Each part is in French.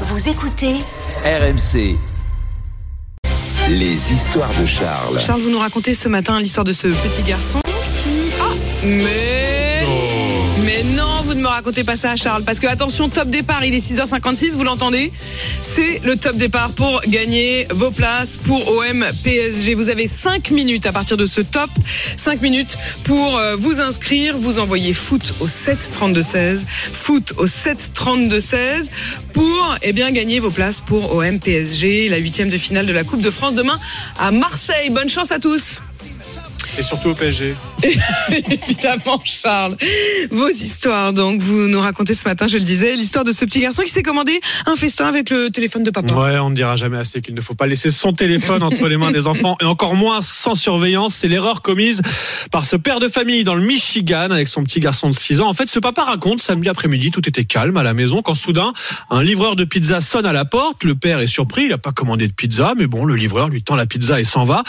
Vous écoutez RMC. Les histoires de Charles. Charles, vous nous racontez ce matin l'histoire de ce petit garçon qui... Ah Mais... Mais non, vous ne me racontez pas ça, Charles, parce que attention, top départ, il est 6h56, vous l'entendez C'est le top départ pour gagner vos places pour OM PSG. Vous avez 5 minutes à partir de ce top, 5 minutes pour euh, vous inscrire, vous envoyez foot au 7 32 16, foot au 7 32 16 pour eh bien gagner vos places pour OM PSG, la huitième de finale de la Coupe de France demain à Marseille. Bonne chance à tous. Et surtout au PSG. Évidemment, Charles. Vos histoires, donc, vous nous racontez ce matin, je le disais, l'histoire de ce petit garçon qui s'est commandé un festin avec le téléphone de papa. Ouais, on ne dira jamais assez qu'il ne faut pas laisser son téléphone entre les mains des enfants et encore moins sans surveillance. C'est l'erreur commise par ce père de famille dans le Michigan avec son petit garçon de 6 ans. En fait, ce papa raconte, samedi après-midi, tout était calme à la maison quand soudain, un livreur de pizza sonne à la porte. Le père est surpris, il n'a pas commandé de pizza, mais bon, le livreur lui tend la pizza et s'en va.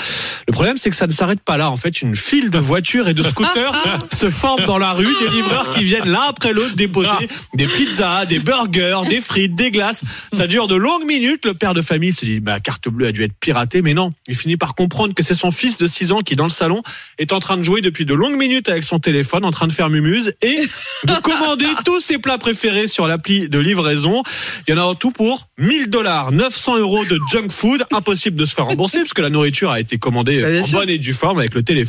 Le problème, c'est que ça ne s'arrête pas là. En fait, une file de voitures et de scooters se forme dans la rue, des livreurs qui viennent l'un après l'autre déposer des pizzas, des burgers, des frites, des glaces. Ça dure de longues minutes. Le père de famille se dit, bah, carte bleue a dû être piratée, mais non. Il finit par comprendre que c'est son fils de 6 ans qui, dans le salon, est en train de jouer depuis de longues minutes avec son téléphone, en train de faire mumuse et de commander tous ses plats préférés sur l'appli de livraison. Il y en a en tout pour 1000 dollars, 900 euros de junk food. Impossible de se faire rembourser parce que la nourriture a été commandée Bah, en sûr. bonne et due forme avec le téléphone.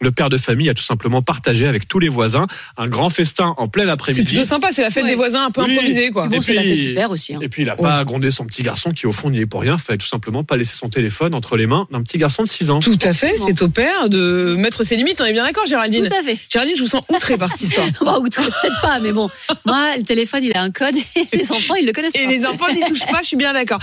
Le père de famille a tout simplement partagé avec tous les voisins un grand festin en plein C'est après-midi. plutôt sympa, c'est la fête Ouais. des voisins un peu Oui. improvisée, quoi. Et Bon, c'est la puis- fête du père aussi. hein. Et puis il a pas grondé son petit garçon qui au fond n'y est pour rien. Fallait tout simplement pas laisser son téléphone entre les mains d'un petit garçon de 6 ans. Tout à fait, c'est au père de mettre ses limites, on est bien d'accord, Géraldine Tout à fait. Géraldine, je vous sens outrée par cette histoire. Bah, outre, peut-être pas, mais bon. Moi, le téléphone, il a un code et les enfants, ils le connaissent Et pas. les enfants n'y touchent pas, je suis bien d'accord.